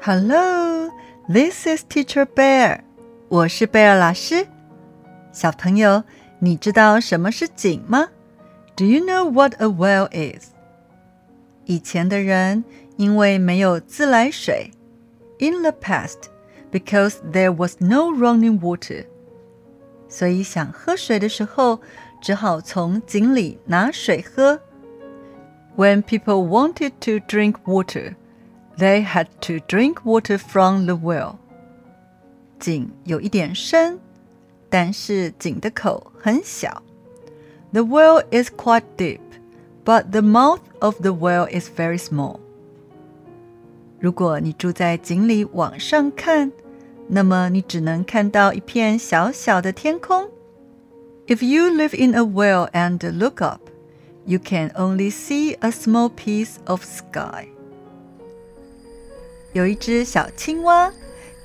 Hello, this is Teacher Bear. 我是贝尔老师。小朋友，你知道什么是井吗？Do you know what a well is? 以前的人因为没有自来水，in the past, because there was no running water，所以想喝水的时候，只好从井里拿水喝。When people wanted to drink water, they had to drink water from the well. 井有一点深，但是井的口很小。The well is quite deep, but the mouth of the well is very small. 如果你住在井里往上看，那么你只能看到一片小小的天空。If you live in a well and look up, you can only see a small piece of sky. 有一只小青蛙，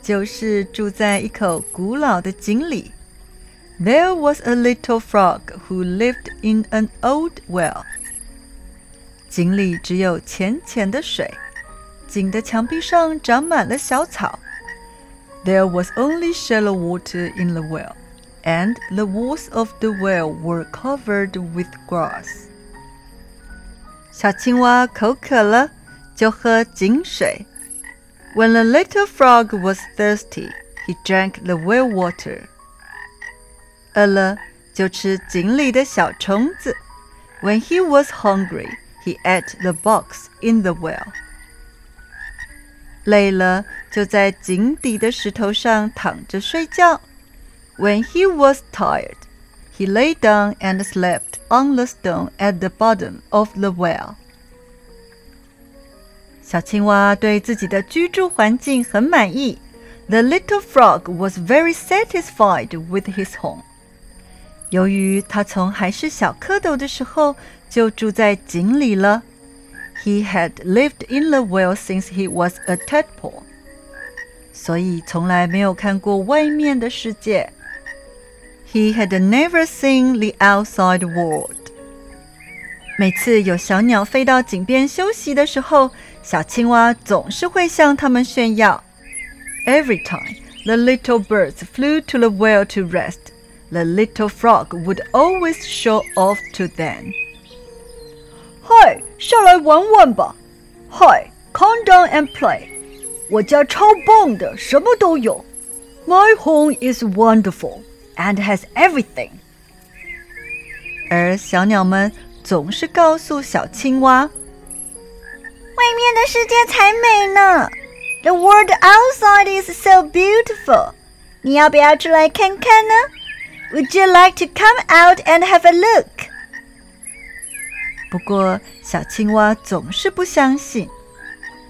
就是住在一口古老的井里。There was a little frog who lived in an old well. 井里只有浅浅的水，井的墙壁上长满了小草。There was only shallow water in the well, and the walls of the well were covered with grass. 小青蛙口渴了，就喝井水。when the little frog was thirsty, he drank the well water. 饿了就吃井里的小虫子。When he was hungry, he ate the bugs in the well. 累了就在井底的石头上躺着睡觉。When he was tired, he lay down and slept on the stone at the bottom of the well. 小青蛙对自己的居住环境很满意。The little frog was very satisfied with his home。由于他从还是小蝌蚪的时候就住在井里了，He had lived in the well since he was a tadpole，所以从来没有看过外面的世界。He had never seen the outside world。每次有小鸟飞到井边休息的时候，小青蛙总是会向它们炫耀。Every time the little birds flew to the well to rest, the little frog would always show off to them. 嗨，下来玩玩吧！嗨，come down and play！我家超棒的，什么都有。My home is wonderful and has everything。而小鸟们总是告诉小青蛙。 外面的世界才美呢。The world outside is so beautiful. 你要不要出来看看呢？Would you like to come out and have a look? 不过小青蛙总是不相信。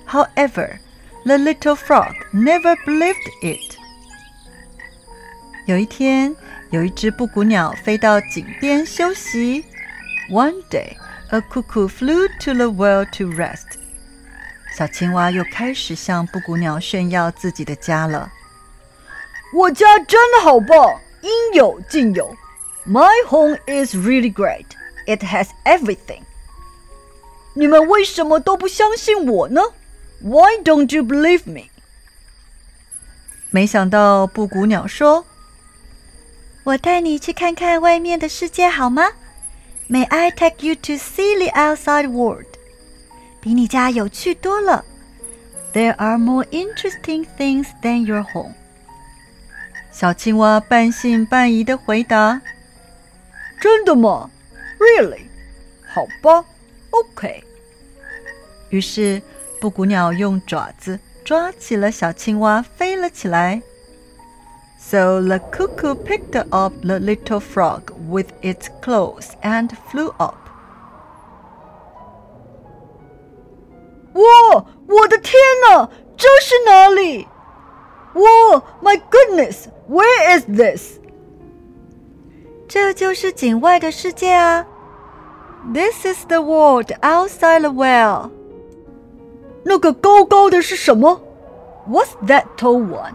However, the little frog never believed it. 有一天，有一只布谷鸟飞到井边休息。One day, a cuckoo flew to the well to rest. 小青蛙又开始向布谷鸟炫耀自己的家了。我家真的好棒，应有尽有。My home is really great. It has everything. 你们为什么都不相信我呢？Why don't you believe me？没想到布谷鸟说：“我带你去看看外面的世界好吗？May I take you to see the outside world？” 比你家有趣多了。There are more interesting things than your home。小青蛙半信半疑的回答：“真的吗？Really？好吧，OK。”于是布谷鸟用爪子抓起了小青蛙，飞了起来。So the cuckoo picked up the little frog with its claws and flew up. 哇！我的天哪，这是哪里？哇！My goodness，where is this？这就是井外的世界啊。This is the world outside the well。那个高高的是什么？What's that tall one？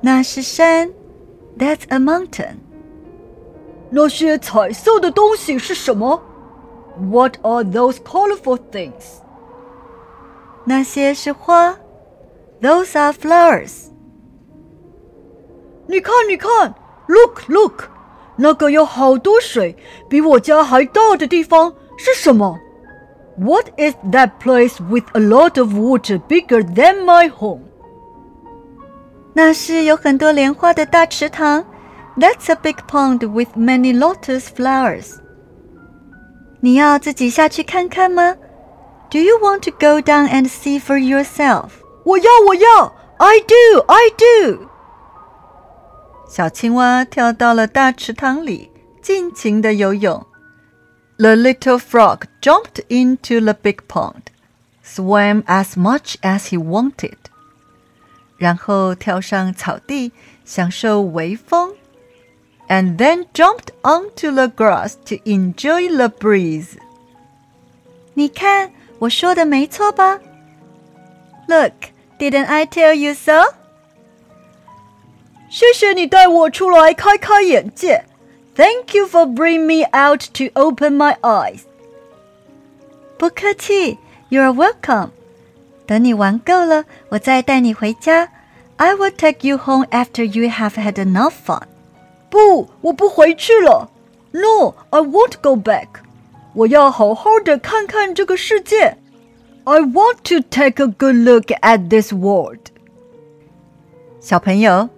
那是山。That's a mountain。那些彩色的东西是什么？What are those colorful things？ 那些是花 Those are flowers. 你看，你看，Look, look，那个有好多水，比我家还大的地方是什么？What is that place with a lot of water bigger than my home？那是有很多莲花的大池塘。That's a big pond with many lotus flowers. 你要自己下去看看吗 ？Do you want to go down and see for yourself? 我要，我要，I do, I do。小青蛙跳到了大池塘里，尽情的游泳。The little frog jumped into the big pond, swam as much as he wanted，然后跳上草地，享受微风。and then jumped onto the grass to enjoy the breeze. 你看， 我说的没错吧？Look, didn't I tell you so? 谢谢你带我出来开开眼界。Thank you for bringing me out to open my eyes. 不客气，You're welcome. 等你玩够了，我再带你回家。I will take you home after you have had enough fun. 不，我不回去了。No, I won't go back. 我要好好的看看这个世界。I want to take a good look at this world. 小朋友，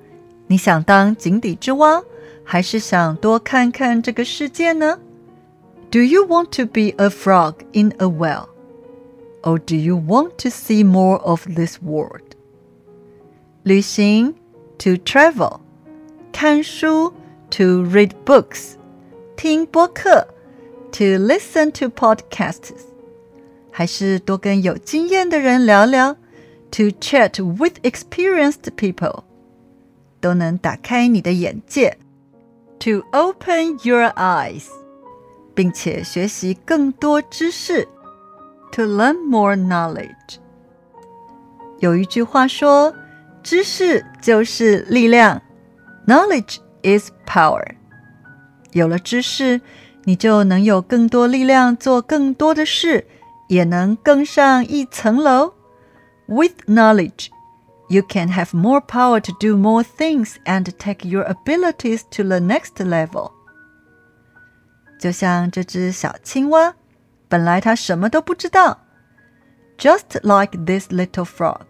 你想当井底之蛙，还是想多看看这个世界呢？Do you want to be a frog in a well, or do you want to see more of this world? 旅行 to travel，看书 to read books，听播客 ；to listen to podcasts，还是多跟有经验的人聊聊；to chat with experienced people，都能打开你的眼界；to open your eyes，并且学习更多知识；to learn more knowledge。有一句话说：“知识就是力量。” Knowledge is power。有了知识， 你就能有更多力量做更多的事，也能更上一层楼。With knowledge, you can have more power to do more things and take your abilities to the next level。就像这只小青蛙，本来它什么都不知道。Just like this little frog,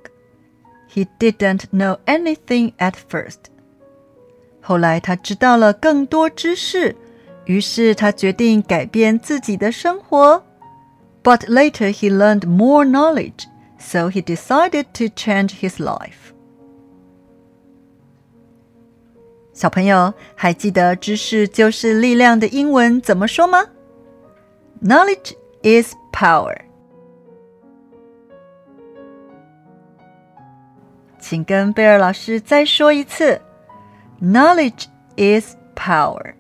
he didn't know anything at first. 后来他知道了更多知识， 于是他决定改变自己的生活。But later he learned more knowledge, so he decided to change his life. 小朋友还记得“知识就是力量”的英文怎么说吗？Knowledge is power. 请跟贝尔老师再说一次。Knowledge is power.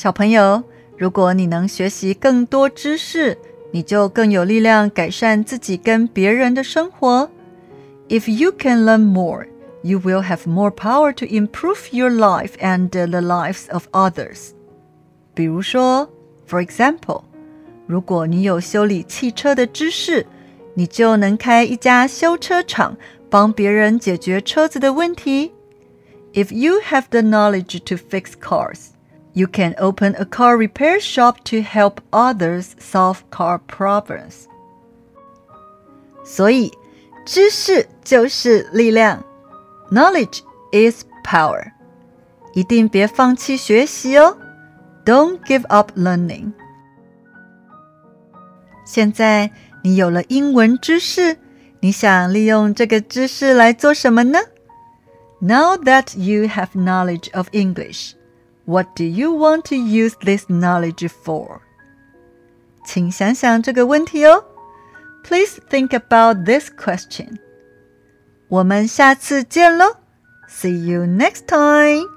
小朋友，如果你能学习更多知识，你就更有力量改善自己跟别人的生活。If you can learn more, you will have more power to improve your life and the lives of others. 比如说，for example，如果你有修理汽车的知识，你就能开一家修车厂，帮别人解决车子的问题。If you have the knowledge to fix cars, you can open a car repair shop to help others solve car problems. 所以，知识就是力量，knowledge is power。一定别放弃学习哦，Don't give up learning。现在。你有了英文知识，你想利用这个知识来做什么呢？Now that you have knowledge of English, what do you want to use this knowledge for? 请想想这个问题哦。Please think about this question. 我们下次见喽。See you next time.